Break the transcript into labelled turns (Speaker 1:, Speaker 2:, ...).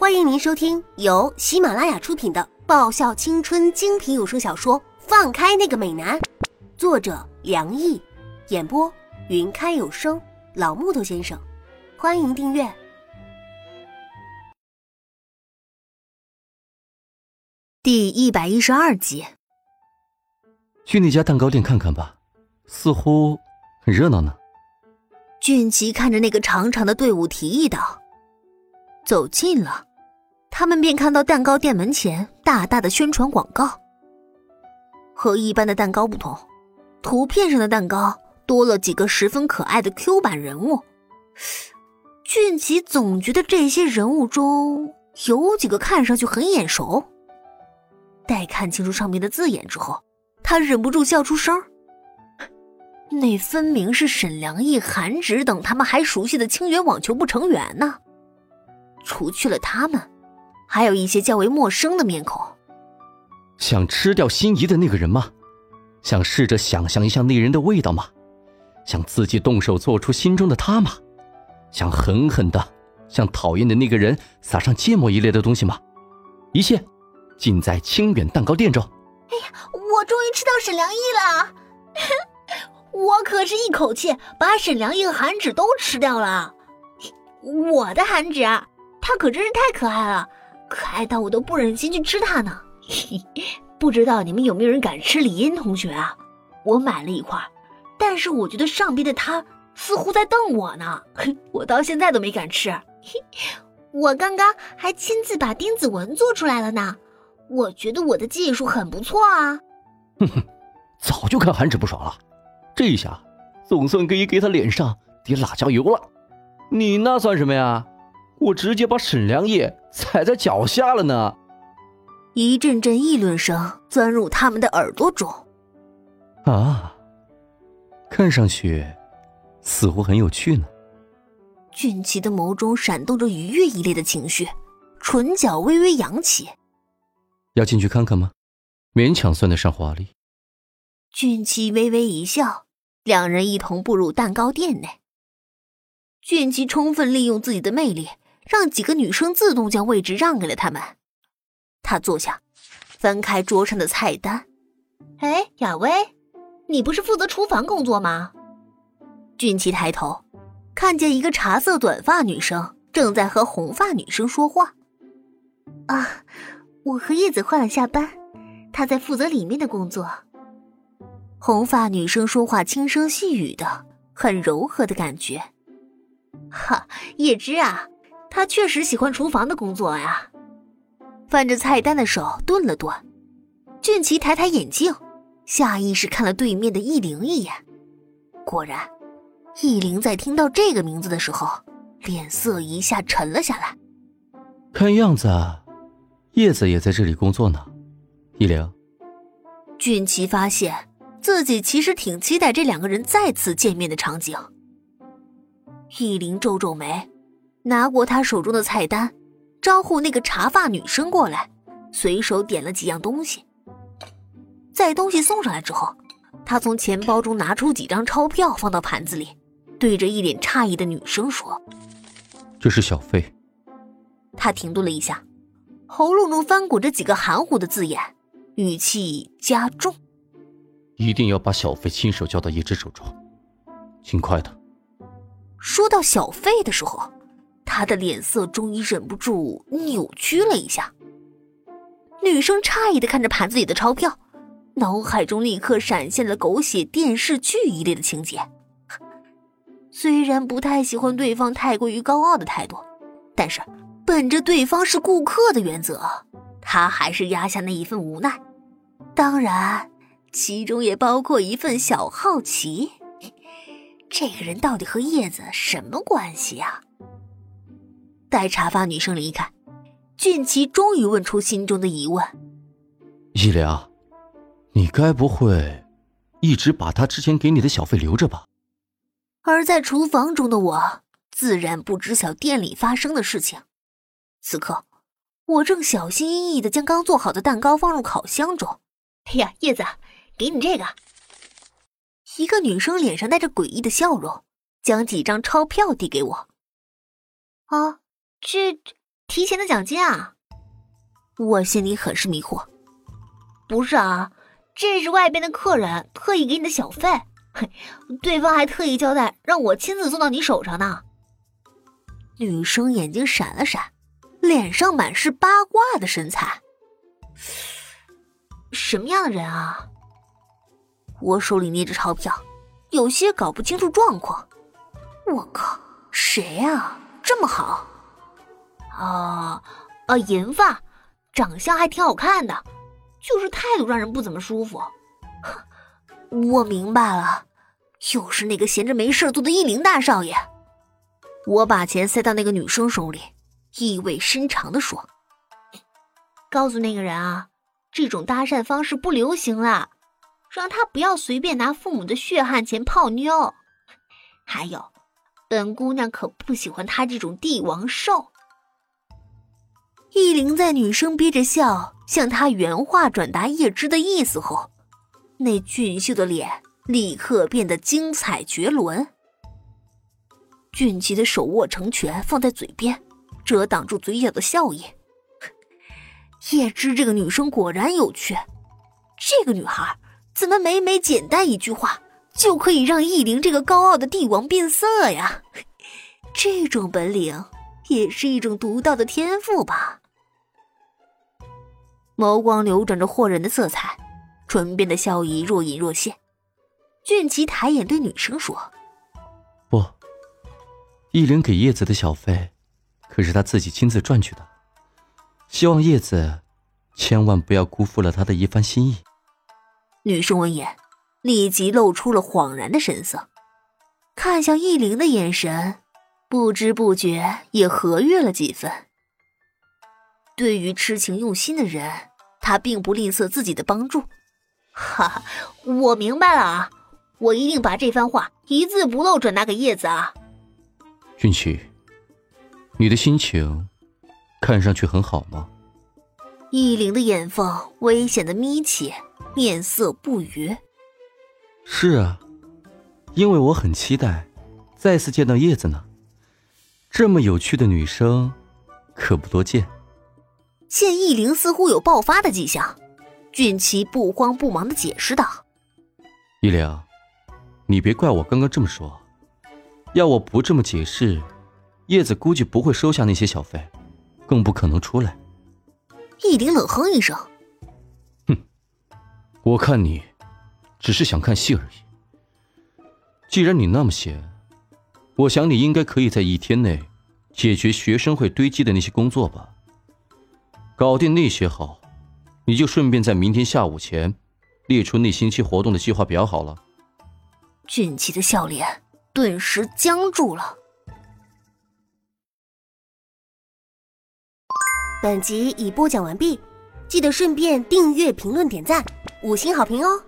Speaker 1: 欢迎您收听由喜马拉雅出品的爆笑青春精品有声小说《放开那个美男》，作者梁毅，演播云开有声老木头先生。欢迎订阅第一百一十二集。
Speaker 2: 去那家蛋糕店看看吧，似乎很热闹呢。
Speaker 1: 俊奇看着那个长长的队伍，提议道：“走近了。”他们便看到蛋糕店门前大大的宣传广告。和一般的蛋糕不同，图片上的蛋糕多了几个十分可爱的 Q 版人物。俊奇总觉得这些人物中有几个看上去很眼熟。待看清楚上面的字眼之后，他忍不住笑出声那分明是沈良毅、韩芷等他们还熟悉的清源网球部成员呢。除去了他们。还有一些较为陌生的面孔。
Speaker 2: 想吃掉心仪的那个人吗？想试着想象一下那人的味道吗？想自己动手做出心中的他吗？想狠狠的向讨厌的那个人撒上芥末一类的东西吗？一切尽在清远蛋糕店中。
Speaker 3: 哎呀，我终于吃到沈良毅了！我可是一口气把沈良毅和韩芷都吃掉了。我的韩芷，他可真是太可爱了。可爱到我都不忍心去吃它呢。不知道你们有没有人敢吃李英同学啊？我买了一块，但是我觉得上边的他似乎在瞪我呢。我到现在都没敢吃。我刚刚还亲自把丁子文做出来了呢。我觉得我的技术很不错啊。
Speaker 2: 哼哼，早就看韩芷不爽了，这一下总算可以给他脸上滴辣椒油了。你那算什么呀？我直接把沈良业踩在脚下了呢！
Speaker 1: 一阵阵议论声钻入他们的耳朵中。
Speaker 2: 啊，看上去似乎很有趣呢。
Speaker 1: 俊奇的眸中闪动着愉悦一类的情绪，唇角微微扬起。
Speaker 2: 要进去看看吗？勉强算得上华丽。
Speaker 1: 俊奇微微一笑，两人一同步入蛋糕店内。俊奇充分利用自己的魅力。让几个女生自动将位置让给了他们。他坐下，翻开桌上的菜单。
Speaker 3: 哎，雅薇，你不是负责厨房工作吗？
Speaker 1: 俊奇抬头，看见一个茶色短发女生正在和红发女生说话。
Speaker 3: 啊，我和叶子换了下班，她在负责里面的工作。
Speaker 1: 红发女生说话轻声细语的，很柔和的感觉。
Speaker 3: 哈，叶芝啊。他确实喜欢厨房的工作呀。
Speaker 1: 翻着菜单的手顿了顿，俊奇抬抬眼镜，下意识看了对面的易灵一眼。果然，易灵在听到这个名字的时候，脸色一下沉了下来。
Speaker 2: 看样子，叶子也在这里工作呢。易灵，
Speaker 1: 俊奇发现自己其实挺期待这两个人再次见面的场景。易灵皱皱眉。拿过他手中的菜单，招呼那个茶发女生过来，随手点了几样东西。在东西送上来之后，他从钱包中拿出几张钞票放到盘子里，对着一脸诧异的女生说：“
Speaker 2: 这是小费。”
Speaker 1: 他停顿了一下，喉咙中翻滚着几个含糊的字眼，语气加重：“
Speaker 2: 一定要把小费亲手交到叶芝手中，尽快的。”
Speaker 1: 说到小费的时候。他的脸色终于忍不住扭曲了一下。女生诧异的看着盘子里的钞票，脑海中立刻闪现了狗血电视剧一类的情节。虽然不太喜欢对方太过于高傲的态度，但是本着对方是顾客的原则，他还是压下那一份无奈。当然，其中也包括一份小好奇：这个人到底和叶子什么关系呀？待茶发女生离开，俊奇终于问出心中的疑问：“
Speaker 2: 易良，你该不会一直把他之前给你的小费留着吧？”
Speaker 1: 而在厨房中的我，自然不知晓店里发生的事情。此刻，我正小心翼翼的将刚做好的蛋糕放入烤箱中。
Speaker 3: 哎呀，叶子，给你这个。
Speaker 1: 一个女生脸上带着诡异的笑容，将几张钞票递给我。
Speaker 3: 啊。这提前的奖金啊！
Speaker 1: 我心里很是迷惑。
Speaker 3: 不是啊，这是外边的客人特意给你的小费，嘿对方还特意交代让我亲自送到你手上呢。
Speaker 1: 女生眼睛闪了闪，脸上满是八卦的神采。
Speaker 3: 什么样的人啊？
Speaker 1: 我手里捏着钞票，有些搞不清楚状况。我靠，谁啊？这么好？
Speaker 3: 啊啊，银发，长相还挺好看的。就是态度让人不怎么舒服。
Speaker 1: 我明白了，又是那个闲着没事做的易灵大少爷。我把钱塞到那个女生手里，意味深长的说：“
Speaker 3: 告诉那个人啊，这种搭讪方式不流行了，让他不要随便拿父母的血汗钱泡妞。还有，本姑娘可不喜欢他这种帝王兽。”
Speaker 1: 易灵在女生憋着笑向他原话转达叶芝的意思后，那俊秀的脸立刻变得精彩绝伦。俊奇的手握成拳放在嘴边，遮挡住嘴角的笑意。叶芝这个女生果然有趣，这个女孩怎么每每简单一句话就可以让易灵这个高傲的帝王变色呀？这种本领也是一种独到的天赋吧。眸光流转着惑人的色彩，唇边的笑意若隐若现。俊奇抬眼对女生说：“
Speaker 2: 不，易灵给叶子的小费，可是他自己亲自赚取的。希望叶子千万不要辜负了他的一番心意。”
Speaker 1: 女生闻言，立即露出了恍然的神色，看向易灵的眼神，不知不觉也和悦了几分。对于痴情用心的人。他并不吝啬自己的帮助，
Speaker 3: 哈哈，我明白了啊！我一定把这番话一字不漏转达给叶子啊。
Speaker 2: 运气，你的心情看上去很好吗？
Speaker 1: 易灵的眼缝危险的眯起，面色不悦。
Speaker 2: 是啊，因为我很期待再次见到叶子呢。这么有趣的女生，可不多见。
Speaker 1: 见易灵似乎有爆发的迹象，俊奇不慌不忙的解释道：“
Speaker 2: 易灵，你别怪我刚刚这么说，要我不这么解释，叶子估计不会收下那些小费，更不可能出来。”
Speaker 1: 易灵冷哼一声：“
Speaker 2: 哼，我看你只是想看戏而已。既然你那么闲，我想你应该可以在一天内解决学生会堆积的那些工作吧。”搞定那些好，你就顺便在明天下午前列出那星期活动的计划表好了。
Speaker 1: 俊奇的笑脸顿时僵住了。本集已播讲完毕，记得顺便订阅、评论、点赞、五星好评哦！